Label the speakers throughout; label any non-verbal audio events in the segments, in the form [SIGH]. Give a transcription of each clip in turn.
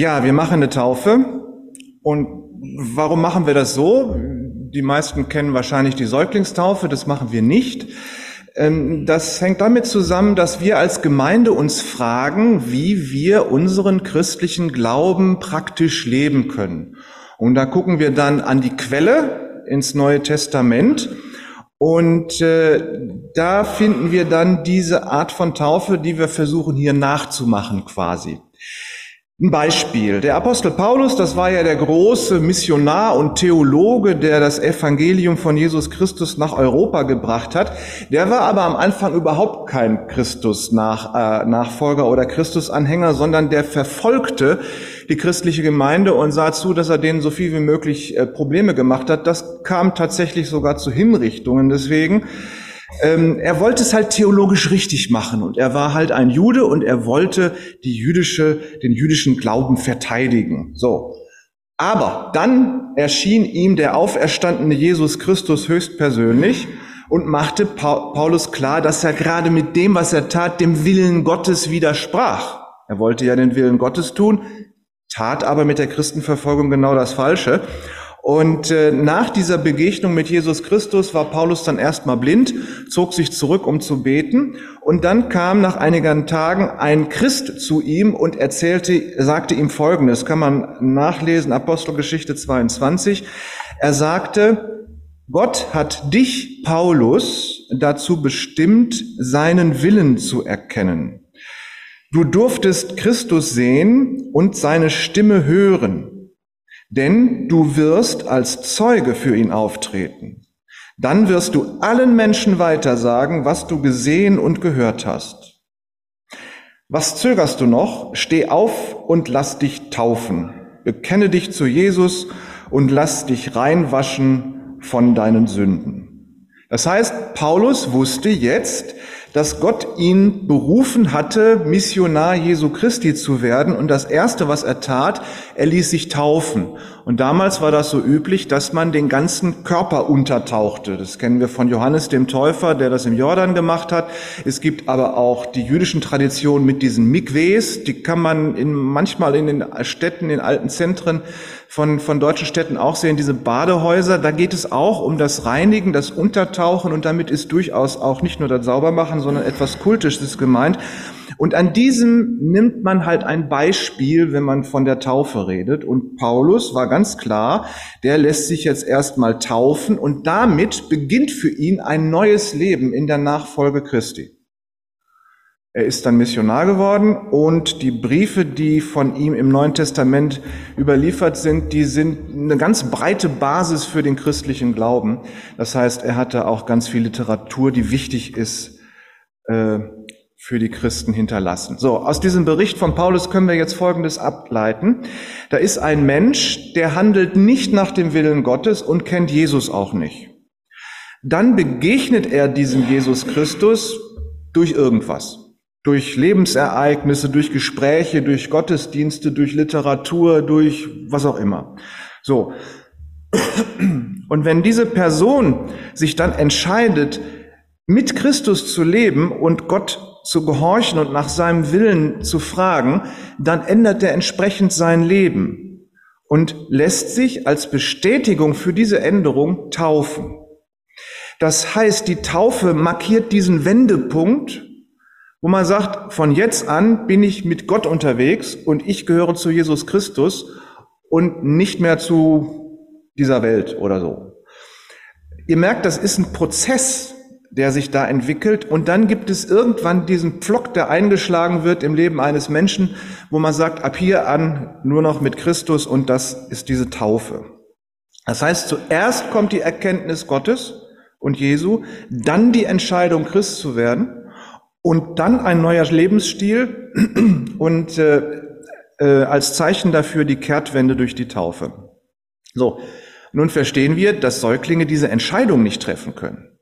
Speaker 1: Ja, wir machen eine Taufe. Und warum machen wir das so? Die meisten kennen wahrscheinlich die Säuglingstaufe, das machen wir nicht. Ähm, das hängt damit zusammen, dass wir als Gemeinde uns fragen, wie wir unseren christlichen Glauben praktisch leben können. Und da gucken wir dann an die Quelle ins Neue Testament. Und äh, da finden wir dann diese Art von Taufe, die wir versuchen hier nachzumachen quasi. Ein Beispiel. Der Apostel Paulus, das war ja der große Missionar und Theologe, der das Evangelium von Jesus Christus nach Europa gebracht hat. Der war aber am Anfang überhaupt kein Christus-Nachfolger äh, oder Christus-Anhänger, sondern der verfolgte die christliche Gemeinde und sah zu, dass er denen so viel wie möglich äh, Probleme gemacht hat. Das kam tatsächlich sogar zu Hinrichtungen. Deswegen ähm, er wollte es halt theologisch richtig machen und er war halt ein Jude und er wollte die jüdische, den jüdischen Glauben verteidigen. So. Aber dann erschien ihm der auferstandene Jesus Christus höchstpersönlich und machte Paulus klar, dass er gerade mit dem, was er tat, dem Willen Gottes widersprach. Er wollte ja den Willen Gottes tun, tat aber mit der Christenverfolgung genau das Falsche. Und äh, nach dieser Begegnung mit Jesus Christus war Paulus dann erstmal blind, zog sich zurück, um zu beten. Und dann kam nach einigen Tagen ein Christ zu ihm und erzählte, sagte ihm Folgendes, kann man nachlesen, Apostelgeschichte 22. Er sagte, Gott hat dich, Paulus, dazu bestimmt, seinen Willen zu erkennen. Du durftest Christus sehen und seine Stimme hören. Denn du wirst als Zeuge für ihn auftreten. Dann wirst du allen Menschen weitersagen, was du gesehen und gehört hast. Was zögerst du noch? Steh auf und lass dich taufen. Bekenne dich zu Jesus und lass dich reinwaschen von deinen Sünden. Das heißt, Paulus wusste jetzt, dass Gott ihn berufen hatte, Missionar Jesu Christi zu werden. Und das Erste, was er tat, er ließ sich taufen. Und damals war das so üblich, dass man den ganzen Körper untertauchte. Das kennen wir von Johannes dem Täufer, der das im Jordan gemacht hat. Es gibt aber auch die jüdischen Traditionen mit diesen Mikwees. Die kann man in, manchmal in den Städten, in alten Zentren von, von deutschen Städten auch sehen, diese Badehäuser. Da geht es auch um das Reinigen, das Untertauchen und damit ist durchaus auch nicht nur das Saubermachen, sondern etwas Kultisches gemeint. Und an diesem nimmt man halt ein Beispiel, wenn man von der Taufe redet. Und Paulus war ganz klar, der lässt sich jetzt erstmal taufen und damit beginnt für ihn ein neues Leben in der Nachfolge Christi. Er ist dann Missionar geworden und die Briefe, die von ihm im Neuen Testament überliefert sind, die sind eine ganz breite Basis für den christlichen Glauben. Das heißt, er hatte auch ganz viel Literatur, die wichtig ist äh, für die Christen hinterlassen. So, aus diesem Bericht von Paulus können wir jetzt Folgendes ableiten. Da ist ein Mensch, der handelt nicht nach dem Willen Gottes und kennt Jesus auch nicht. Dann begegnet er diesem Jesus Christus durch irgendwas durch Lebensereignisse, durch Gespräche, durch Gottesdienste, durch Literatur, durch was auch immer. So. Und wenn diese Person sich dann entscheidet, mit Christus zu leben und Gott zu gehorchen und nach seinem Willen zu fragen, dann ändert er entsprechend sein Leben und lässt sich als Bestätigung für diese Änderung taufen. Das heißt, die Taufe markiert diesen Wendepunkt, wo man sagt, von jetzt an bin ich mit Gott unterwegs und ich gehöre zu Jesus Christus und nicht mehr zu dieser Welt oder so. Ihr merkt, das ist ein Prozess, der sich da entwickelt und dann gibt es irgendwann diesen Pflock, der eingeschlagen wird im Leben eines Menschen, wo man sagt, ab hier an nur noch mit Christus und das ist diese Taufe. Das heißt, zuerst kommt die Erkenntnis Gottes und Jesu, dann die Entscheidung, Christ zu werden und dann ein neuer Lebensstil [CLEARS THROAT] und äh, äh, als Zeichen dafür die Kehrtwende durch die Taufe. So, nun verstehen wir, dass Säuglinge diese Entscheidung nicht treffen können.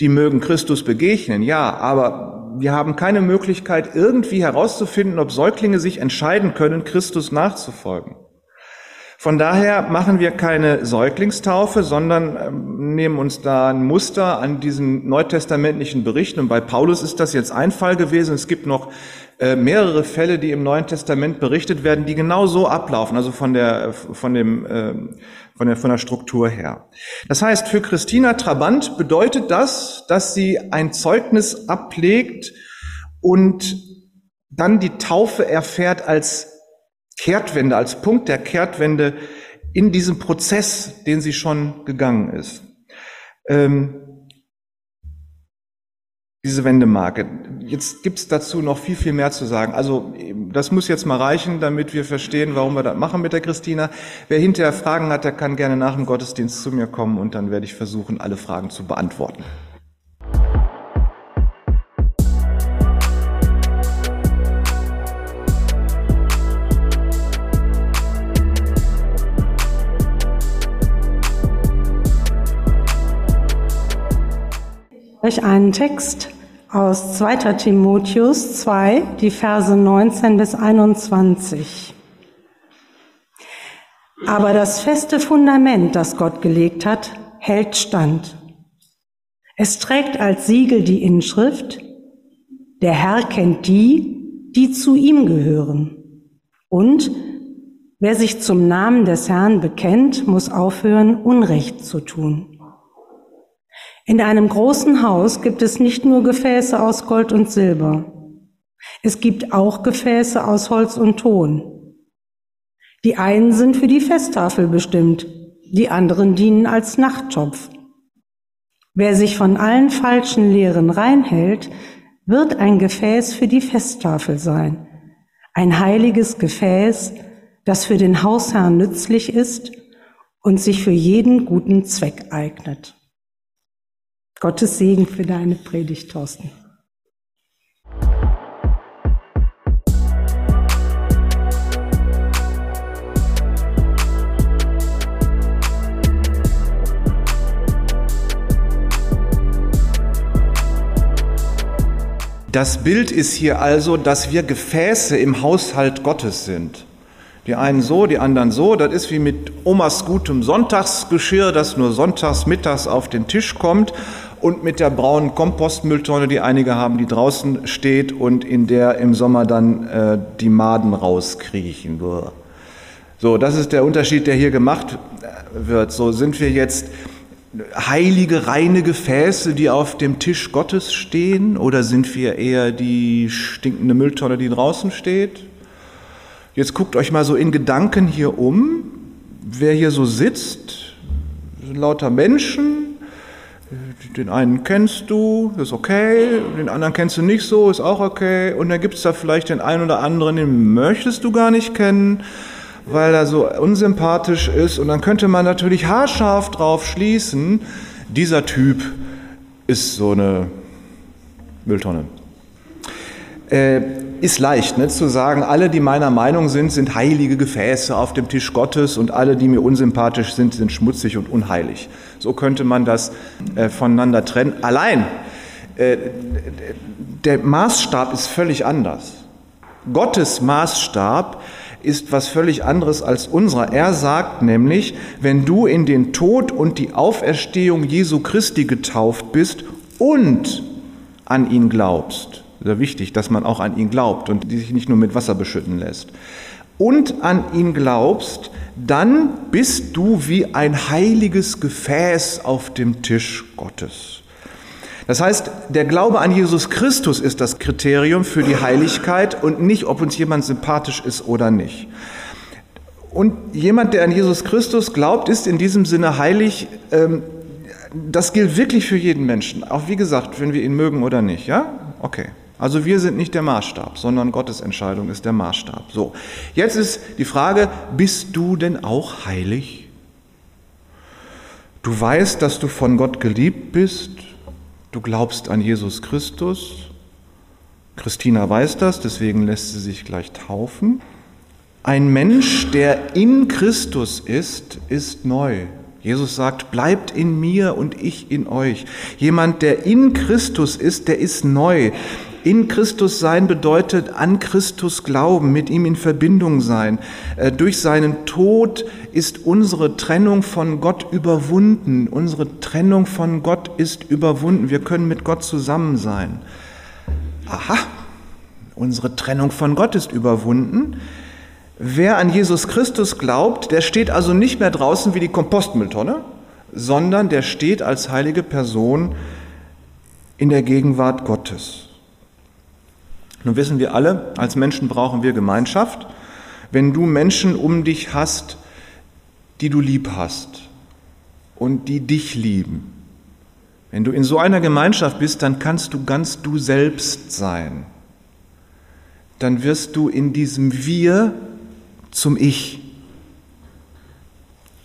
Speaker 1: Die mögen Christus begegnen, ja, aber wir haben keine Möglichkeit, irgendwie herauszufinden, ob Säuglinge sich entscheiden können, Christus nachzufolgen. Von daher machen wir keine Säuglingstaufe, sondern ähm, nehmen uns da ein Muster an diesen neutestamentlichen Berichten. Und bei Paulus ist das jetzt ein Fall gewesen. Es gibt noch äh, mehrere Fälle, die im Neuen Testament berichtet werden, die genau so ablaufen, also von der, von dem, äh, von der, von der Struktur her. Das heißt, für Christina Trabant bedeutet das, dass sie ein Zeugnis ablegt und dann die Taufe erfährt als Kehrtwende, als Punkt der Kehrtwende in diesem Prozess, den sie schon gegangen ist. Ähm, diese Wendemarke. Jetzt gibt es dazu noch viel, viel mehr zu sagen. Also das muss jetzt mal reichen, damit wir verstehen, warum wir das machen mit der Christina. Wer hinterher Fragen hat, der kann gerne nach dem Gottesdienst zu mir kommen und dann werde ich versuchen, alle Fragen zu beantworten.
Speaker 2: Euch einen Text aus 2. Timotheus 2, die Verse 19 bis 21. Aber das feste Fundament, das Gott gelegt hat, hält stand. Es trägt als Siegel die Inschrift, der Herr kennt die, die zu ihm gehören. Und wer sich zum Namen des Herrn bekennt, muss aufhören, Unrecht zu tun. In einem großen Haus gibt es nicht nur Gefäße aus Gold und Silber. Es gibt auch Gefäße aus Holz und Ton. Die einen sind für die Festtafel bestimmt, die anderen dienen als Nachttopf. Wer sich von allen falschen Lehren reinhält, wird ein Gefäß für die Festtafel sein, ein heiliges Gefäß, das für den Hausherrn nützlich ist und sich für jeden guten Zweck eignet. Gottes Segen für deine Predigt, Thorsten.
Speaker 1: Das Bild ist hier also, dass wir Gefäße im Haushalt Gottes sind. Die einen so, die anderen so. Das ist wie mit Omas gutem Sonntagsgeschirr, das nur sonntags mittags auf den Tisch kommt und mit der braunen Kompostmülltonne, die einige haben, die draußen steht und in der im Sommer dann äh, die Maden rauskriechen. So, das ist der Unterschied, der hier gemacht äh, wird. So sind wir jetzt heilige, reine Gefäße, die auf dem Tisch Gottes stehen, oder sind wir eher die stinkende Mülltonne, die draußen steht? Jetzt guckt euch mal so in Gedanken hier um, wer hier so sitzt, lauter Menschen, den einen kennst du, ist okay, den anderen kennst du nicht so, ist auch okay. Und dann gibt es da vielleicht den einen oder anderen, den möchtest du gar nicht kennen, weil er so unsympathisch ist. Und dann könnte man natürlich haarscharf drauf schließen, dieser Typ ist so eine Mülltonne. Äh, ist leicht ne, zu sagen, alle, die meiner Meinung sind, sind heilige Gefäße auf dem Tisch Gottes und alle, die mir unsympathisch sind, sind schmutzig und unheilig. So könnte man das äh, voneinander trennen. Allein, äh, der Maßstab ist völlig anders. Gottes Maßstab ist was völlig anderes als unserer. Er sagt nämlich, wenn du in den Tod und die Auferstehung Jesu Christi getauft bist und an ihn glaubst, sehr wichtig, dass man auch an ihn glaubt und sich nicht nur mit Wasser beschütten lässt. Und an ihn glaubst, dann bist du wie ein heiliges Gefäß auf dem Tisch Gottes. Das heißt, der Glaube an Jesus Christus ist das Kriterium für die Heiligkeit und nicht, ob uns jemand sympathisch ist oder nicht. Und jemand, der an Jesus Christus glaubt, ist in diesem Sinne heilig. Ähm, das gilt wirklich für jeden Menschen. Auch wie gesagt, wenn wir ihn mögen oder nicht. Ja? Okay. Also wir sind nicht der Maßstab, sondern Gottes Entscheidung ist der Maßstab. So, jetzt ist die Frage, bist du denn auch heilig? Du weißt, dass du von Gott geliebt bist, du glaubst an Jesus Christus. Christina weiß das, deswegen lässt sie sich gleich taufen. Ein Mensch, der in Christus ist, ist neu. Jesus sagt, bleibt in mir und ich in euch. Jemand, der in Christus ist, der ist neu. In Christus sein bedeutet an Christus glauben, mit ihm in Verbindung sein. Äh, durch seinen Tod ist unsere Trennung von Gott überwunden. Unsere Trennung von Gott ist überwunden. Wir können mit Gott zusammen sein. Aha. Unsere Trennung von Gott ist überwunden. Wer an Jesus Christus glaubt, der steht also nicht mehr draußen wie die Kompostmülltonne, sondern der steht als heilige Person in der Gegenwart Gottes. Nun wissen wir alle, als Menschen brauchen wir Gemeinschaft. Wenn du Menschen um dich hast, die du lieb hast und die dich lieben, wenn du in so einer Gemeinschaft bist, dann kannst du ganz du selbst sein. Dann wirst du in diesem Wir zum Ich.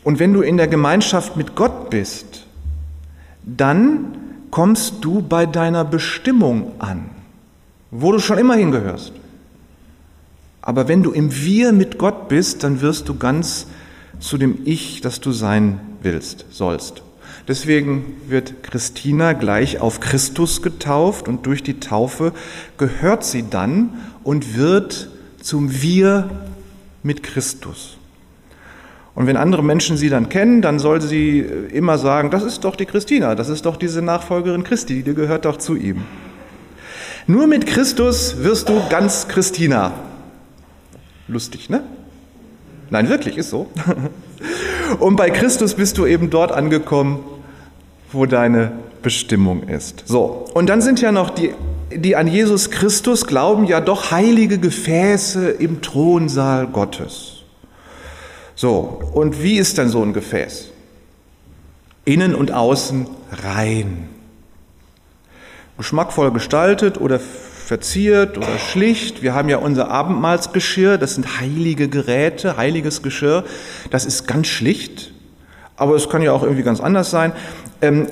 Speaker 1: Und wenn du in der Gemeinschaft mit Gott bist, dann kommst du bei deiner Bestimmung an, wo du schon immer hingehörst. Aber wenn du im Wir mit Gott bist, dann wirst du ganz zu dem Ich, das du sein willst, sollst. Deswegen wird Christina gleich auf Christus getauft und durch die Taufe gehört sie dann und wird zum Wir mit Christus. Und wenn andere Menschen sie dann kennen, dann soll sie immer sagen, das ist doch die Christina, das ist doch diese Nachfolgerin Christi, die gehört doch zu ihm. Nur mit Christus wirst du ganz Christina. Lustig, ne? Nein, wirklich, ist so. [LAUGHS] Und bei Christus bist du eben dort angekommen, wo deine Bestimmung ist. So, und dann sind ja noch die, die an Jesus Christus glauben, ja doch heilige Gefäße im Thronsaal Gottes. So, und wie ist denn so ein Gefäß? Innen und außen rein. Geschmackvoll gestaltet oder verziert oder schlicht. Wir haben ja unser Abendmahlsgeschirr, das sind heilige Geräte, heiliges Geschirr. Das ist ganz schlicht, aber es kann ja auch irgendwie ganz anders sein. Ähm,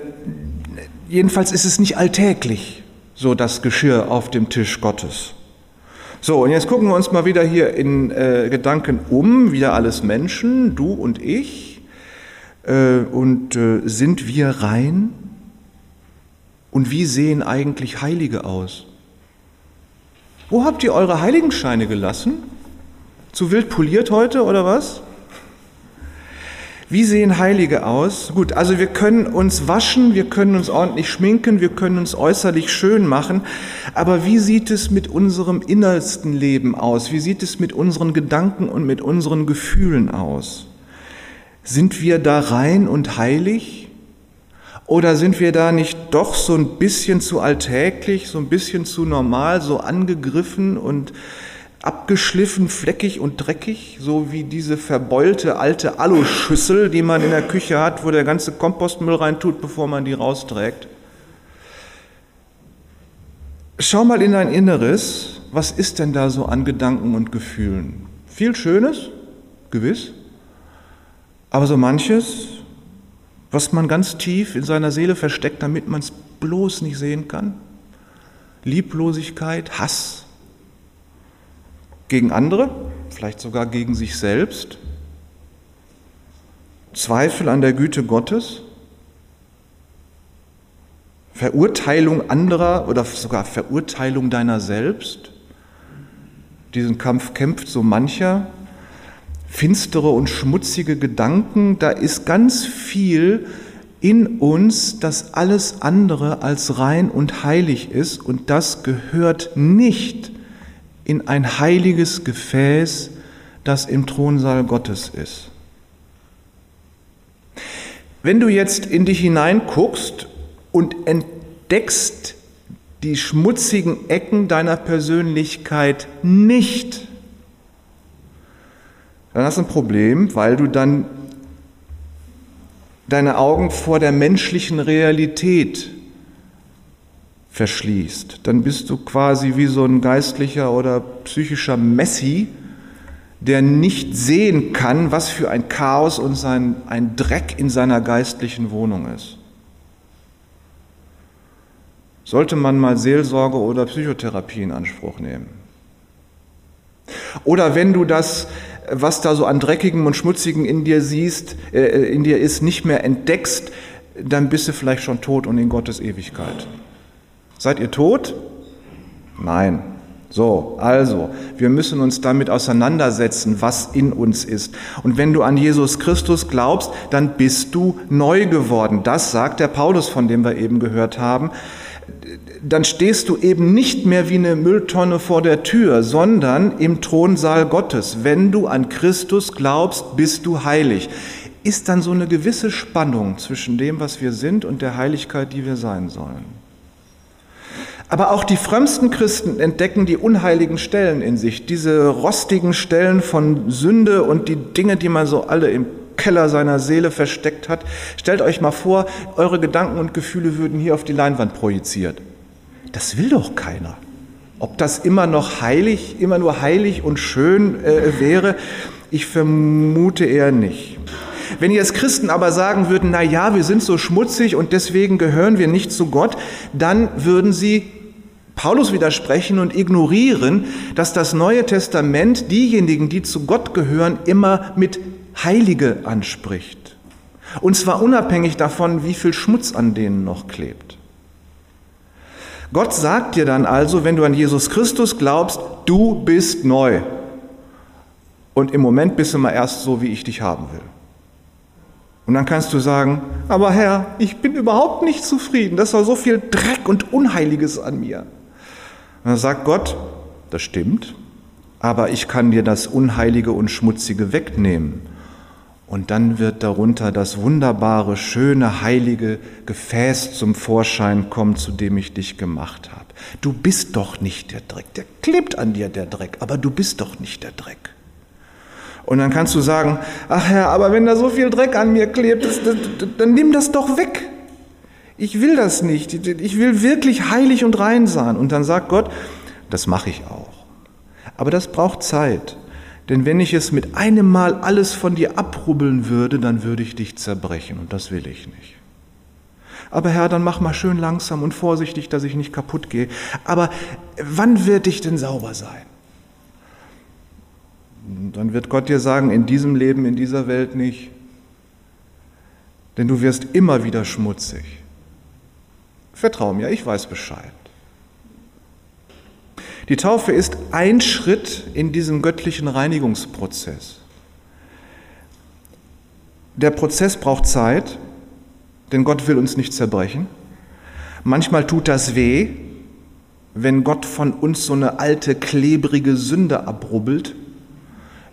Speaker 1: jedenfalls ist es nicht alltäglich, so das Geschirr auf dem Tisch Gottes. So, und jetzt gucken wir uns mal wieder hier in äh, Gedanken um, wieder alles Menschen, du und ich. Äh, und äh, sind wir rein? Und wie sehen eigentlich Heilige aus? Wo habt ihr eure Heiligenscheine gelassen? Zu wild poliert heute oder was? Wie sehen Heilige aus? Gut, also wir können uns waschen, wir können uns ordentlich schminken, wir können uns äußerlich schön machen, aber wie sieht es mit unserem innersten Leben aus? Wie sieht es mit unseren Gedanken und mit unseren Gefühlen aus? Sind wir da rein und heilig? Oder sind wir da nicht doch so ein bisschen zu alltäglich, so ein bisschen zu normal, so angegriffen und abgeschliffen, fleckig und dreckig, so wie diese verbeulte alte Aluschüssel, die man in der Küche hat, wo der ganze Kompostmüll reintut, bevor man die rausträgt? Schau mal in dein Inneres, was ist denn da so an Gedanken und Gefühlen? Viel Schönes, gewiss, aber so manches, was man ganz tief in seiner Seele versteckt, damit man es bloß nicht sehen kann. Lieblosigkeit, Hass gegen andere, vielleicht sogar gegen sich selbst. Zweifel an der Güte Gottes. Verurteilung anderer oder sogar Verurteilung deiner selbst. Diesen Kampf kämpft so mancher finstere und schmutzige Gedanken, da ist ganz viel in uns, das alles andere als rein und heilig ist und das gehört nicht in ein heiliges Gefäß, das im Thronsaal Gottes ist. Wenn du jetzt in dich hineinguckst und entdeckst die schmutzigen Ecken deiner Persönlichkeit nicht, dann hast du ein Problem, weil du dann deine Augen vor der menschlichen Realität verschließt. Dann bist du quasi wie so ein geistlicher oder psychischer Messi, der nicht sehen kann, was für ein Chaos und sein, ein Dreck in seiner geistlichen Wohnung ist. Sollte man mal Seelsorge oder Psychotherapie in Anspruch nehmen. Oder wenn du das was da so an Dreckigem und Schmutzigem in dir siehst, äh, in dir ist, nicht mehr entdeckst, dann bist du vielleicht schon tot und in Gottes Ewigkeit. Seid ihr tot? Nein. So, also, wir müssen uns damit auseinandersetzen, was in uns ist. Und wenn du an Jesus Christus glaubst, dann bist du neu geworden. Das sagt der Paulus, von dem wir eben gehört haben. Dann stehst du eben nicht mehr wie eine Mülltonne vor der Tür, sondern im Thronsaal Gottes. Wenn du an Christus glaubst, bist du heilig. Ist dann so eine gewisse Spannung zwischen dem, was wir sind und der Heiligkeit, die wir sein sollen. Aber auch die frömmsten Christen entdecken die unheiligen Stellen in sich, diese rostigen Stellen von Sünde und die Dinge, die man so alle im Keller seiner Seele versteckt hat. Stellt euch mal vor, eure Gedanken und Gefühle würden hier auf die Leinwand projiziert. Das will doch keiner. Ob das immer noch heilig, immer nur heilig und schön äh, wäre, ich vermute eher nicht. Wenn als Christen aber sagen würden, na ja, wir sind so schmutzig und deswegen gehören wir nicht zu Gott, dann würden sie Paulus widersprechen und ignorieren, dass das Neue Testament diejenigen, die zu Gott gehören, immer mit Heilige anspricht. Und zwar unabhängig davon, wie viel Schmutz an denen noch klebt. Gott sagt dir dann also, wenn du an Jesus Christus glaubst, du bist neu. Und im Moment bist du mal erst so, wie ich dich haben will. Und dann kannst du sagen, aber Herr, ich bin überhaupt nicht zufrieden. Das war so viel Dreck und Unheiliges an mir. Und dann sagt Gott, das stimmt, aber ich kann dir das Unheilige und Schmutzige wegnehmen. Und dann wird darunter das wunderbare, schöne, heilige Gefäß zum Vorschein kommen, zu dem ich dich gemacht habe. Du bist doch nicht der Dreck. Der klebt an dir, der Dreck, aber du bist doch nicht der Dreck. Und dann kannst du sagen, ach Herr, aber wenn da so viel Dreck an mir klebt, das, das, dann nimm das doch weg. Ich will das nicht. Ich will wirklich heilig und rein sein. Und dann sagt Gott, das mache ich auch. Aber das braucht Zeit. Denn wenn ich es mit einem Mal alles von dir abrubbeln würde, dann würde ich dich zerbrechen. Und das will ich nicht. Aber Herr, dann mach mal schön langsam und vorsichtig, dass ich nicht kaputt gehe. Aber wann wird ich denn sauber sein? dann wird Gott dir sagen, in diesem Leben, in dieser Welt nicht. Denn du wirst immer wieder schmutzig. Vertrau mir, ich weiß Bescheid. Die Taufe ist ein Schritt in diesem göttlichen Reinigungsprozess. Der Prozess braucht Zeit, denn Gott will uns nicht zerbrechen. Manchmal tut das weh, wenn Gott von uns so eine alte, klebrige Sünde abrubbelt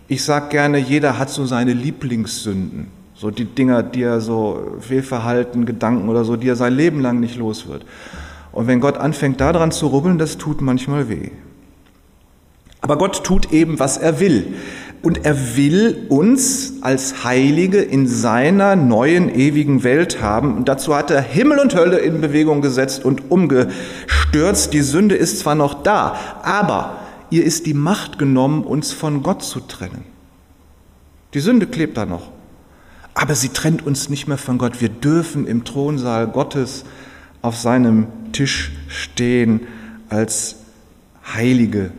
Speaker 1: ich sage gerne, jeder hat so seine Lieblingssünden. So die Dinger, die er so Fehlverhalten, Gedanken oder so, die er sein Leben lang nicht los wird. Und wenn Gott anfängt daran zu rubbeln, das tut manchmal weh. Aber Gott tut eben, was er will. Und er will uns als Heilige in seiner neuen ewigen Welt haben. Und dazu hat er Himmel und Hölle in Bewegung gesetzt und umgestürzt. Die Sünde ist zwar noch da, aber ihr ist die Macht genommen, uns von Gott zu trennen. Die Sünde klebt da noch, aber sie trennt uns nicht mehr von Gott. Wir dürfen im Thronsaal Gottes auf seinem Tisch stehen als Heilige,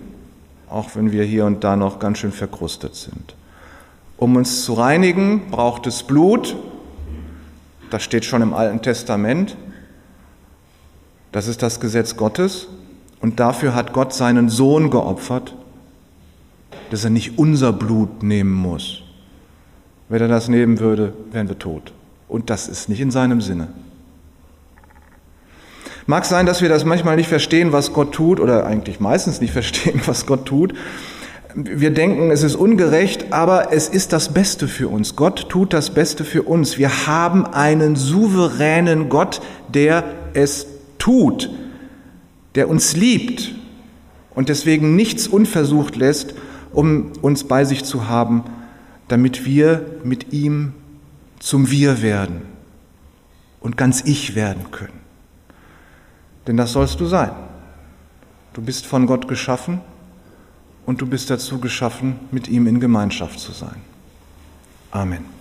Speaker 1: auch wenn wir hier und da noch ganz schön verkrustet sind. Um uns zu reinigen, braucht es Blut. Das steht schon im Alten Testament. Das ist das Gesetz Gottes. Und dafür hat Gott seinen Sohn geopfert, dass er nicht unser Blut nehmen muss. Wenn er das nehmen würde, wären wir tot. Und das ist nicht in seinem Sinne. Mag sein, dass wir das manchmal nicht verstehen, was Gott tut, oder eigentlich meistens nicht [LAUGHS] verstehen, was Gott tut. Wir denken, es ist ungerecht, aber es ist das Beste für uns. Gott tut das Beste für uns. Wir haben einen souveränen Gott, der es tut der uns liebt und deswegen nichts unversucht lässt, um uns bei sich zu haben, damit wir mit ihm zum Wir werden und ganz Ich werden können. Denn das sollst du sein. Du bist von Gott geschaffen und du bist dazu geschaffen, mit ihm in Gemeinschaft zu sein. Amen.